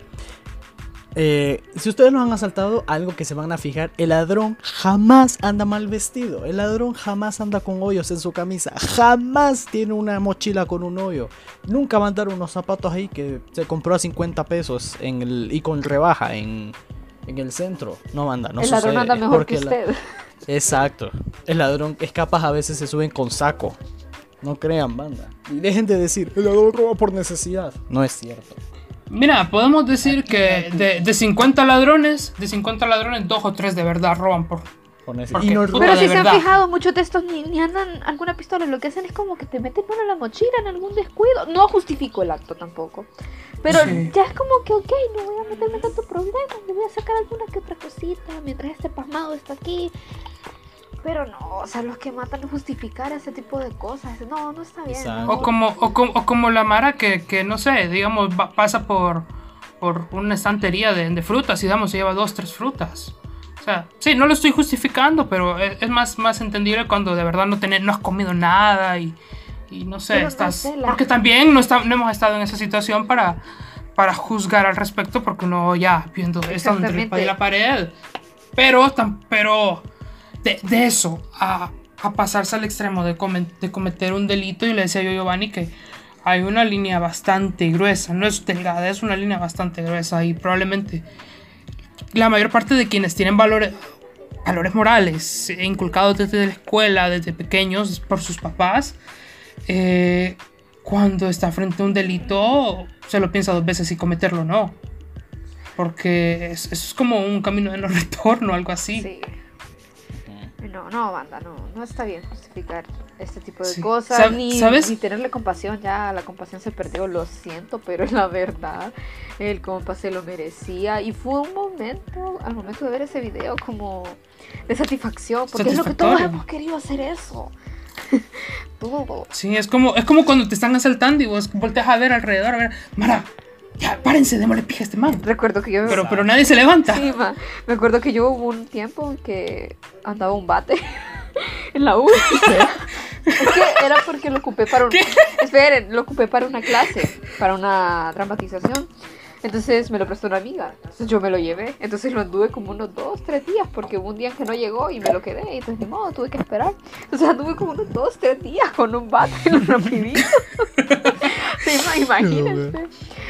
eh, si ustedes nos han asaltado, algo que se van a fijar, el ladrón jamás anda mal vestido. El ladrón jamás anda con hoyos en su camisa. Jamás tiene una mochila con un hoyo. Nunca va a andar unos zapatos ahí que se compró a 50 pesos en el, y con rebaja en, el centro. No anda, no El ladrón anda mejor que usted. Exacto. El ladrón es capaz a veces se suben con saco. No crean, banda. Y dejen de decir, el ladrón roba por necesidad. No es cierto. Mira, podemos decir que de, de 50 ladrones, de 50 ladrones, dos o tres de verdad roban por, pero si se han fijado, muchos de estos ni, andan alguna pistola, lo que hacen es como que te meten mano en la mochila en algún descuido. No justifico el acto tampoco. Pero ya es como que, ok, no voy a meterme tanto problema, me voy a sacar alguna que otra cosita mientras este pasmado está aquí. Pero no, o sea, los que matan justificar ese tipo de cosas, no, no está bien. O, como, o, como, la Mara que, que no sé, digamos, pasa por, por una estantería de, de, frutas y digamos, se lleva dos, tres frutas. O sea, sí, no lo estoy justificando, pero es, más, más entendible cuando de verdad no, tener, no has comido nada y, y no sé, estás... Porque también no, está, no hemos estado en esa situación para, para juzgar al respecto porque uno ya viendo esto entre la la pared. Pero, pero de, eso a, pasarse al extremo de, cometer un delito y le decía yo a Giovanni que hay una línea bastante gruesa, no es delgada, es una línea bastante gruesa y probablemente la mayor parte de quienes tienen valores, valores morales inculcados desde la escuela, desde pequeños por sus papás, eh, cuando está frente a un delito se lo piensa dos veces si cometerlo o no. Porque eso es, como un camino de no retorno, algo así. No, no, banda, no, no está bien justificar este tipo de cosas, ni, ni, tenerle compasión, ya la compasión se perdió, lo siento, pero la verdad, el compa se lo merecía y fue un momento, al momento de ver ese video, como de satisfacción, porque es lo que todos hemos querido hacer eso. Todo. Sí, es como, es como cuando te están asaltando y vos volteas a ver alrededor, a ver, Mara, ya, párense, démosle pija a este man. Recuerdo que yo... Pero, pero nadie se levanta. Sí, Me acuerdo que yo hubo un tiempo en que andaba un bate en la U. es que era porque lo ocupé para un... Esperen, lo ocupé para una clase, para una dramatización. Entonces me lo prestó una amiga. Entonces yo me lo llevé. Entonces lo anduve como unos dos, tres días. Porque hubo un día que no llegó y me lo quedé. Y entonces ni modo, tuve que esperar. Entonces anduve como unos dos, tres días con un bate en rapidito. sí, imagínense.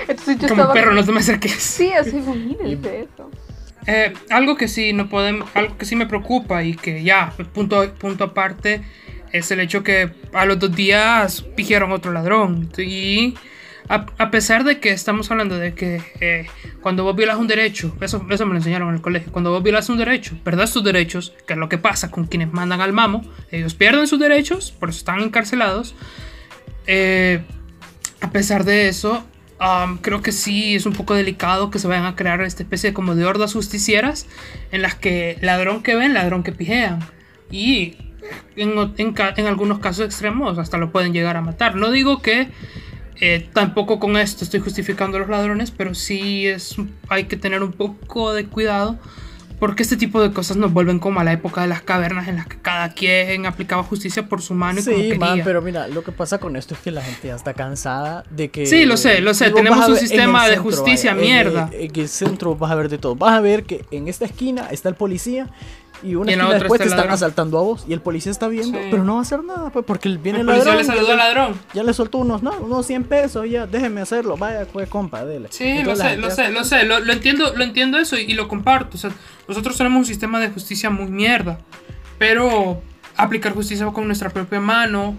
Entonces yo como estaba. perro, no te me acerques. Sí, así imagínense eso. Eh, algo que sí no podemos, algo que sí me preocupa y que ya, punto, punto aparte, es el hecho que a los dos días pidieron otro ladrón. Y a, pesar de que estamos hablando de que eh, cuando vos violas un derecho, eso, eso me lo enseñaron en el colegio, cuando vos violas un derecho, perdés tus derechos, que es lo que pasa con quienes mandan al mamo, ellos pierden sus derechos, por eso están encarcelados. Eh, a pesar de eso, creo que sí es un poco delicado que se vayan a crear esta especie como de hordas justicieras en las que ladrón que ven, ladrón que pijean. Y en, en, en algunos casos extremos hasta lo pueden llegar a matar. No digo que eh, tampoco con esto estoy justificando a los ladrones, pero sí es, hay que tener un poco de cuidado porque este tipo de cosas nos vuelven como a la época de las cavernas en las que cada quien aplicaba justicia por su mano y sí, man, pero mira, lo que pasa con esto es que la gente ya está cansada de que... Sí, lo sé, lo sé, tenemos un sistema de justicia mierda. En, en, el centro vas a ver de todo. Vas a ver que en esta esquina está el policía y una esquina después te están asaltando a vos y el policía está viendo, pero no va a hacer nada, pues, porque viene el, el ladrón. le saludó al ladrón. Ya le soltó unos, no, unos 100 pesos, ya, déjeme hacerlo, vaya, pues, compa, dele. Sí, lo sé, lo sé, lo sé, lo, entiendo, lo entiendo eso y, lo comparto. O sea, nosotros tenemos un sistema de justicia muy mierda, pero aplicar justicia con nuestra propia mano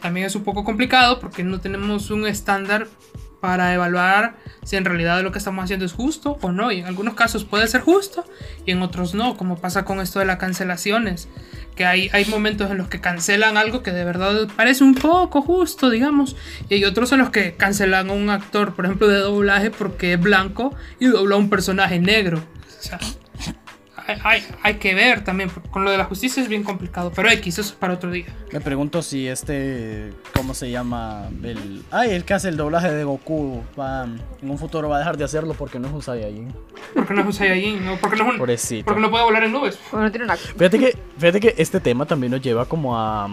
también es un poco complicado porque no tenemos un estándar para evaluar si en realidad lo que estamos haciendo es justo o no. Y en algunos casos puede ser justo y en otros no, como pasa con esto de las cancelaciones. Que hay, hay momentos en los que cancelan algo que de verdad parece un poco justo, digamos. Y hay otros en los que cancelan a un actor, por ejemplo, de doblaje porque es blanco y dobla a un personaje negro. O sea, hay, hay, que ver también. Con lo de la justicia es bien complicado. Pero X, eso es para otro día. Me pregunto si este. ¿Cómo se llama? El. Ay, el que hace el doblaje de Goku. Va, en un futuro va a dejar de hacerlo porque no es un Saiyajin. Porque no es un Saiyajin. No, porque, no es un, porque no puede volar en nubes. Porque no tiene una... fíjate, que, fíjate que este tema también nos lleva como a.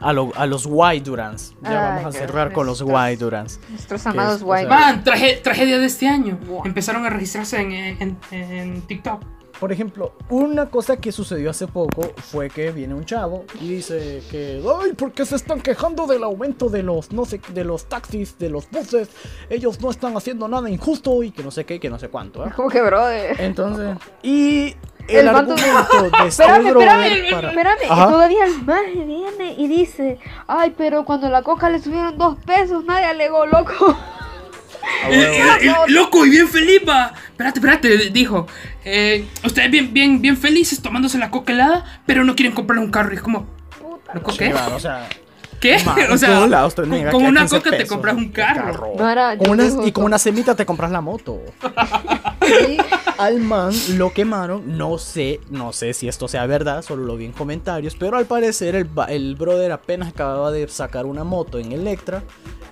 A, lo, a, los White Durans. Ya vamos a cerrar con los White Durans. Nuestros amados White Man, tragedia de este año. Empezaron a registrarse en, en, en TikTok. Por ejemplo, una cosa que sucedió hace poco fue que viene un chavo y dice que, ay, ¿por qué se están quejando del aumento de los, no sé, de los taxis, de los buses? Ellos no están haciendo nada injusto y que no sé qué, que no sé cuánto. ¿eh? Como que, brother. Entonces, y el, argumento de este espérame, espérame, para... espérame. todavía el maje viene y dice, ay, pero cuando la coca le subieron dos pesos, nadie alegó, loco. loco y bien feliz, va. Espérate, espérate, dijo. Eh, ustedes bien, bien, bien felices tomándose la coca helada, pero no quieren comprar un carro. Y es como, ¿loco qué? o sea, ¿Qué? o sea, con, una coca te compras un carro. y con una semita te compras la moto. Al man lo quemaron. No sé, no sé si esto sea verdad, solo lo vi en comentarios. Pero al parecer el, el brother apenas acababa de sacar una moto en Electra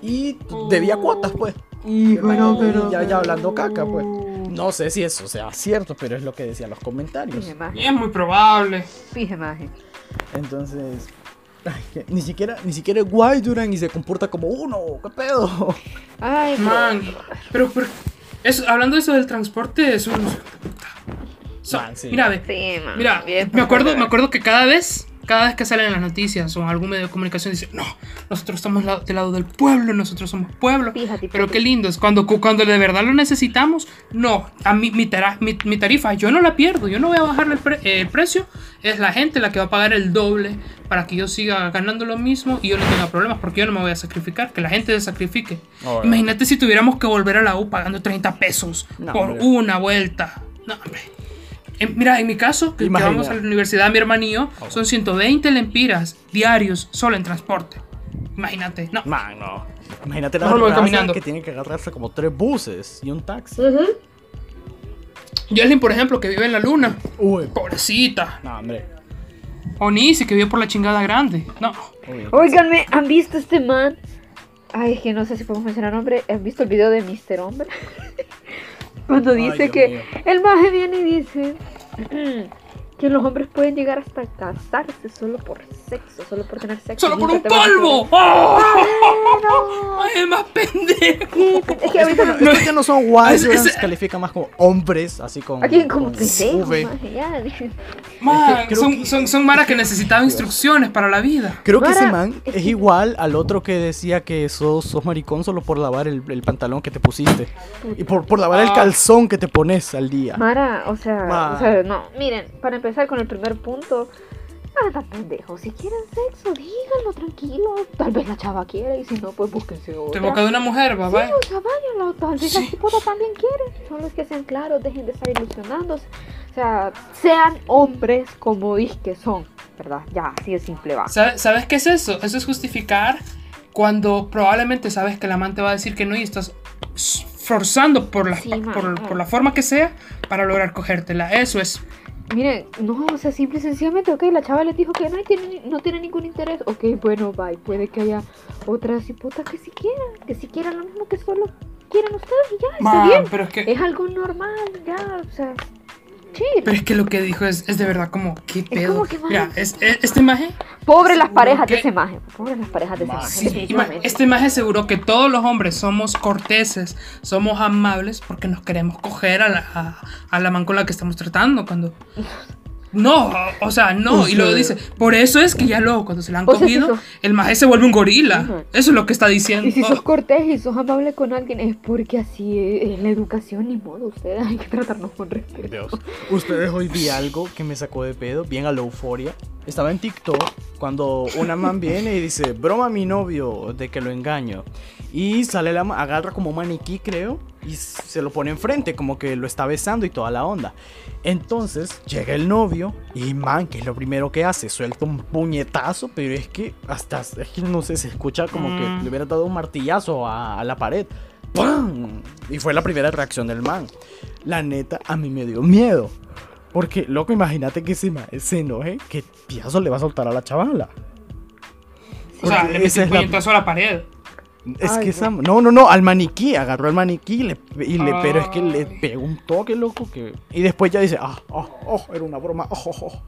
y debía cuotas, pues. Y pero, ya, ya hablando caca, pues. No sé si eso sea cierto, pero es lo que decían los comentarios. Es muy probable. Fije magia. Entonces, ni siquiera, ni siquiera es guay Duran y se comporta como uno. ¿Qué pedo? Ay, man. Pero, pero hablando de eso del transporte, es un. Mira, mira, me acuerdo, me acuerdo que cada vez cada vez que salen las noticias o algún medio de comunicación dice, no, nosotros estamos del lado del pueblo, nosotros somos pueblo. Pero qué lindo es cuando, cuando de verdad lo necesitamos. No, a mí mi, mi, tarifa yo no la pierdo, yo no voy a bajarle el, precio. Es la gente la que va a pagar el doble para que yo siga ganando lo mismo y yo no tenga problemas porque yo no me voy a sacrificar, que la gente se sacrifique. Imagínate si tuviéramos que volver a la U pagando 30 pesos por una vuelta. No, hombre. Mira, en mi caso, que, vamos a la universidad, mi hermanillo, oh. son 120 lempiras diarios solo en transporte. Imagínate, no. Man, no. Imagínate la no, caminando. que tiene que agarrarse como tres buses y un taxi. Uh por ejemplo, que vive en la luna. Uy. Pobrecita. No, hombre. O Nisi, que vive por la chingada grande. No. Oiganme, ¿han visto este man? Ay, es que no sé si podemos mencionar nombre. ¿Han visto el video de Mr. Hombre? Cuando dice que el maje viene y dice que los hombres pueden llegar hasta casarse solo por sexo, solo por tener sexo. ¡Solo por un polvo! ¡Oh! ¡Ay, más pendejo! Es que ahorita no, es que no son guays, se califica más como hombres, así con. Aquí como Man, son, son, son maras que necesitaban instrucciones para la vida. Creo que ese man es igual al otro que decía que sos, sos maricón solo por lavar el, el pantalón que te pusiste. Y por, por lavar el ah. calzón que te pones al día. Mara, o sea, o sea, no, miren, para empezar con el primer punto, nada pendejo. Si quieren sexo, díganlo tranquilo. Tal vez la chava quiere y si no, pues búsquense otra. Te boca de una mujer, papá. Sí, o sea, váyanlo. Tal vez la chipota también quiere. Son los que sean claros, dejen de estar ilusionándose. O sea, sean hombres como dis que son, ¿verdad? Ya, así de simple va. ¿Sabes qué es eso? Eso es justificar cuando probablemente sabes que el amante va a decir que no y estás forzando por la, por, por la forma que sea para lograr cogértela. Eso es Miren, no, o sea, simple y sencillamente, ok, la chava les dijo que no tiene, no tiene ningún interés. Ok, bueno, bye. Puede que haya otras hipotas que si quieran, que si quieran lo mismo que solo quieren ustedes y ya, está bien. Pero es, que... es algo normal, ya, o sea, pero es que lo que dijo es, es de verdad como, ¿qué pedo? Mira, es, esta imagen. Pobre las parejas de esa imagen. Pobre las parejas de esa imagen. esta imagen aseguró que todos los hombres somos corteses, somos amables porque nos queremos coger a la, a, a la man con la que estamos tratando. Cuando no, o sea, no. y luego dice, por eso es que ya luego, cuando se la han cogido, el maje se vuelve un gorila. Eso es lo que está diciendo. Y si sos cortés y sos amable con alguien, es porque así es, la educación, ni modo. Ustedes hay que tratarnos con respeto. Dios. Ustedes hoy vi algo que me sacó de pedo, bien a la euforia. Estaba en TikTok cuando una man viene y dice, broma a mi novio de que lo engaño. Y sale la agarra como maniquí, creo, y se lo pone enfrente, como que lo está besando y toda la onda. Entonces llega el novio y man, que es lo primero que hace, suelta un puñetazo, pero es que hasta, es que no sé, se escucha como que mm. le hubiera dado un martillazo a, la pared. ¡Pam! Y fue la primera reacción del man. La neta, a mí me dio miedo. Porque, loco, imagínate que se, se enoje, que piazo le va a soltar a la chavala. O sea, le mete un puñetazo a la pared. Es que esa. No, no, no, al maniquí. Agarró al maniquí y le, y le pero es que le pegó un toque, loco. Que, y después ya dice, ah, oh, oh, era una broma. Oh, oh, oh.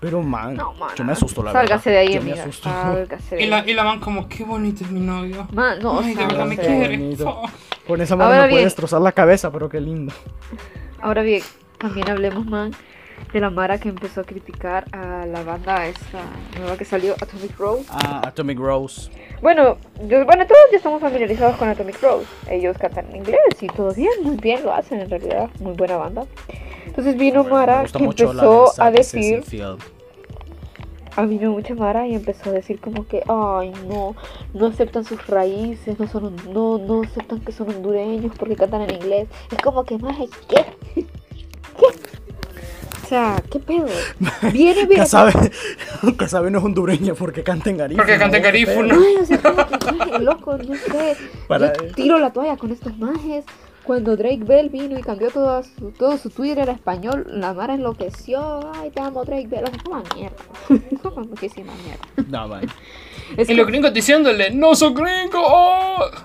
Pero man, yo me asusto la Sálgase verdad. de ahí, amiga. Sálgase de y, la, y la man como, qué bonito es mi novio. Man, no, Ay, de verdad me quiere. Con esa mano me puede destrozar la cabeza, pero qué lindo. Ahora bien, también hablemos, man, de la Mara que empezó a criticar a la banda esta nueva que salió, Atomic Rose. Ah, Atomic Rose. Bueno, bueno, todos ya estamos familiarizados con Atomic Rose. Ellos cantan en inglés y todo bien, muy bien lo hacen en realidad, muy buena banda. Entonces vino Mara que empezó a decir... A mí vino mucha Mara y empezó a decir como que, ay no, no aceptan sus raíces, no son, no, no aceptan que son hondureños porque cantan en inglés. Es como que, más. ¿Qué? O sea, ¿qué pedo? Viene, viene. Casabe, Casabe no es hondureña porque canta en garífuna. Porque canta en garífuna. Ay, o sea, que, loco, no sé. Yo tiro la toalla con estos majes. Cuando Drake Bell vino y cambió todo su, todo su Twitter a español, la Mara enloqueció. Ay, te amo, Drake Bell. O sea, toma mierda. Toma muchísima mierda. No, man. Es y los gringos diciéndole, ¡No soy gringo!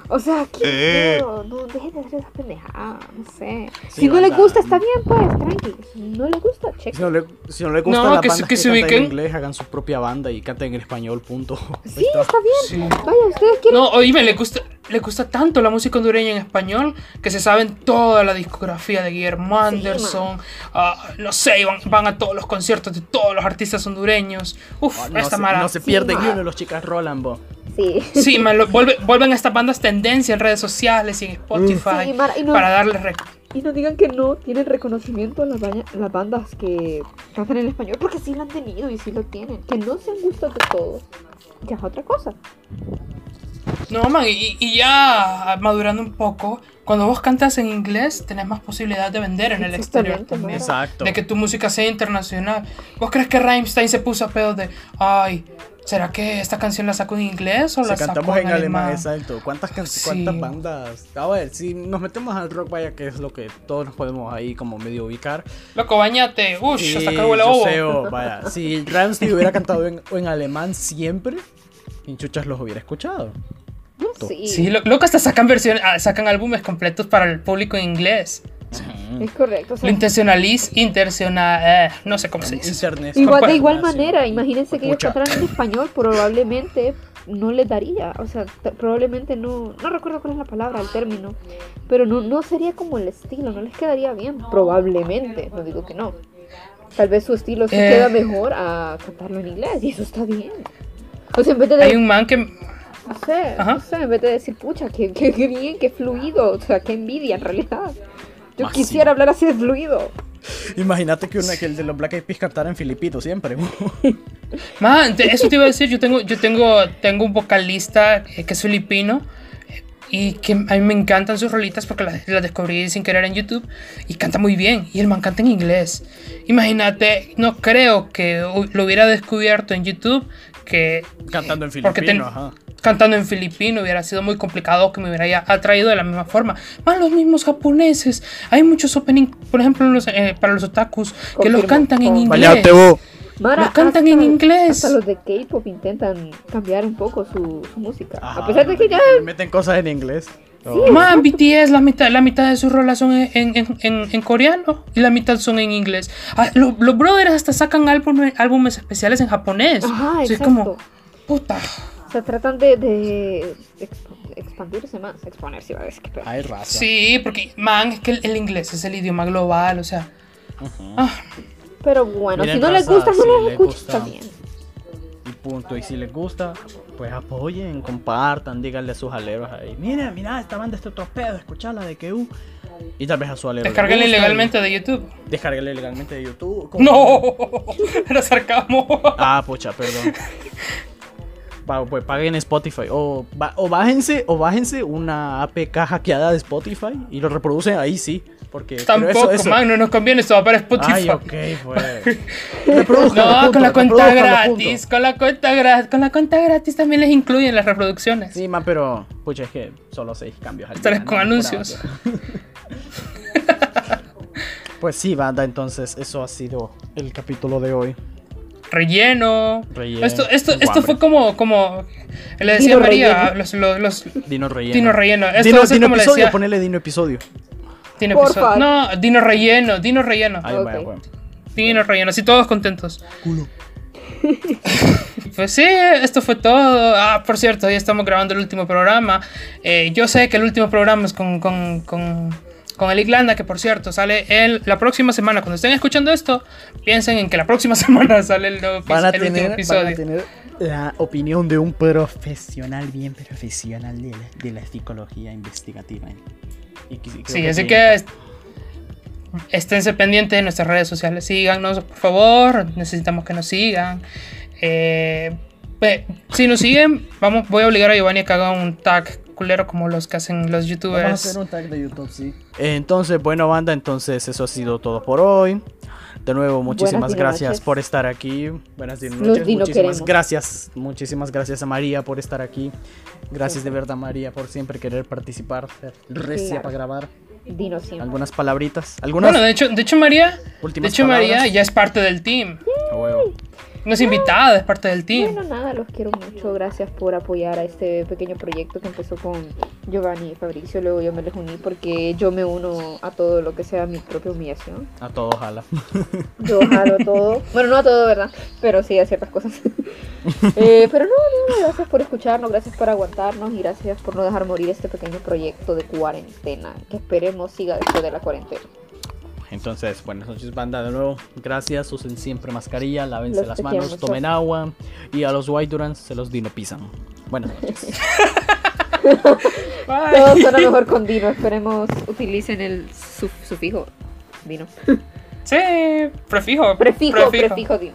O sea, ¿qué eh. No, dejen de hacer esa pendejada, no sé. si no le gusta, está bien, pues, tranqui. Si no le gusta, check. Si no le, si no le gusta no, la que, banda que, que, se ubiquen. en inglés, hagan su propia banda y canten en español, punto. Sí, está, bien. Vaya, ustedes quieren... No, oíme, le gusta, le gusta tanto la música hondureña en español que se saben toda la discografía de Guillermo Anderson. uh, no sé, van, van, a todos los conciertos de todos los artistas hondureños. Uf, oh, no esta se, No se pierde ni uno de los chicas Roland, bo. Sí. Sí, lo, vuelve, vuelven a estas bandas tendencia en redes sociales y en Spotify sí, y no, para darles Y no digan que no tienen reconocimiento las, las bandas que cantan en español, porque sí lo han tenido y sí lo tienen. Que no se han gustado de todos, ya es otra cosa. No, man, y, ya madurando un poco, cuando vos cantas en inglés, tenés más posibilidad de vender en el exterior también. Exacto. De que tu música sea internacional. ¿Vos crees que Rammstein se puso a pedo de, ay, ¿será que esta canción la saco en inglés o la saco cantamos en, alemán? Exacto. ¿Cuántas, ¿Cuántas bandas? A ver, si nos metemos al rock, vaya, que es lo que todos nos podemos ahí como medio ubicar. Loco, bañate. Ush, sí, hasta que huele ovo. Sé, vaya, si Rammstein hubiera cantado en, en alemán siempre, Chuchas los hubiera escuchado. Sí, sí lo, que hasta sacan versiones, ah, sacan álbumes completos para el público en inglés. Es correcto. lo intencionaliz, intencional, eh, no sé cómo se dice. Igual, de igual manera, imagínense que ellos cantaran en español, probablemente no les daría, o sea, probablemente no, no recuerdo cuál es la palabra, el término, pero no, no sería como el estilo, no les quedaría bien, probablemente, no digo que no. Tal vez su estilo se eh. queda mejor a cantarlo en inglés y eso está bien. O sea, en vez de... Hay un man que no sé, no sé, en vez de decir, pucha, qué, bien, qué fluido, o sea, qué envidia en realidad. Yo quisiera hablar así de fluido. Imagínate que, una, que el de los Black Eyed Peas cantara en filipito siempre. Man, eso te iba a decir, yo tengo, yo tengo, tengo un vocalista que es filipino y que a mí me encantan sus rolitas porque las, descubrí sin querer en YouTube y canta muy bien y el man canta en inglés. Imagínate, no creo que lo hubiera descubierto en YouTube que cantando en filipino, ajá cantando en filipino hubiera sido muy complicado que me hubiera atraído de la misma forma. Más los mismos japoneses. Hay muchos opening, por ejemplo, eh, para los otakus, que los cantan en inglés. los cantan en inglés. Hasta los de K-pop intentan cambiar un poco su, música. a pesar de que ya. Meten cosas en inglés. Sí, Man, BTS, la mitad, la mitad de sus rolas son en, coreano y la mitad son en inglés. Ah, los brothers hasta sacan álbumes, álbumes especiales en japonés. Ajá, es como, puta. Se tratan de, de expandirse más, exponerse, a veces. Hay raza. Sí, porque, man, es que el, inglés es el idioma global, o sea. Ah. Pero bueno, si no les gusta, no les escuchan también. Y punto. Y si les gusta, pues apoyen, compartan, díganle a sus aleros ahí. Mira, mira, esta banda está pedo, escuchala de que Y tal vez a su alero. Descarguenle ilegalmente de YouTube. Descarguenle ilegalmente de YouTube. No, era sarcasmo. Ah, pucha, perdón pues paguen Spotify. O, o, bájense, o bájense una APK hackeada de Spotify y lo reproducen ahí sí. Porque Tampoco, eso, man, no nos conviene, esto va para Spotify. Ay, ok, pues. no, con la cuenta gratis, con la cuenta gratis, con la cuenta gratis también les incluyen las reproducciones. Sí, man, pero, pucha, es que solo seis cambios. Estaré con anuncios. pues sí, banda, entonces eso ha sido el capítulo de hoy. Relleno. Esto, esto, esto fue como, como le decía María, los, los, los, Dino relleno. Dino relleno. Esto dino, dino como episodio, decía... ponele Dino episodio. Dino episodio. No, Dino relleno, Dino relleno. Dino relleno, así todos contentos. Culo. Pues sí, esto fue todo. Ah, por cierto, ya estamos grabando el último programa. Eh, yo sé que el último programa es con, con, con con el Iglanda, que por cierto sale el, la próxima semana. Cuando estén escuchando esto, piensen en que la próxima semana sale el, nuevo, último episodio. Van a tener la opinión de un profesional, bien profesional de la, de la psicología investigativa. Sí, así que esténse pendientes de nuestras redes sociales. Síganos, por favor. Necesitamos que nos sigan. Eh, si nos siguen, vamos, voy a obligar a Giovanni a que haga un tag culero como los que hacen los youtubers. Vamos a hacer un tag de YouTube, sí. Entonces, bueno, banda, entonces eso ha sido todo por hoy. De nuevo, muchísimas gracias por estar aquí. Buenas noches. muchísimas gracias. Muchísimas gracias a María por estar aquí. Gracias de verdad, María, por siempre querer participar. Recia para grabar. Dino siempre. Algunas palabritas. ¿Algunas? Bueno, de hecho, de hecho María, de hecho, María ya es parte del team. No es invitada, es parte del team. Bueno, nada, los quiero mucho. Gracias por apoyar a este pequeño proyecto que empezó con Giovanni y Fabricio. Luego yo me les uní porque yo me uno a todo lo que sea mi propia humillación. A todo, jala. Yo jalo a todo. Bueno, no a todo, ¿verdad? Pero sí a ciertas cosas. eh, pero no, no, gracias por escucharnos, gracias por aguantarnos y gracias por no dejar morir este pequeño proyecto de cuarentena que esperemos siga después de la cuarentena. Entonces, buenas noches, banda. De nuevo, gracias. Usen siempre mascarilla, lávense las manos, tomen agua. Y a los White Durans se los dino pisan. Buenas noches. Todo suena mejor con Dino. Esperemos utilicen el sufijo Dino. Sí, prefijo. Prefijo, prefijo, prefijo Dino.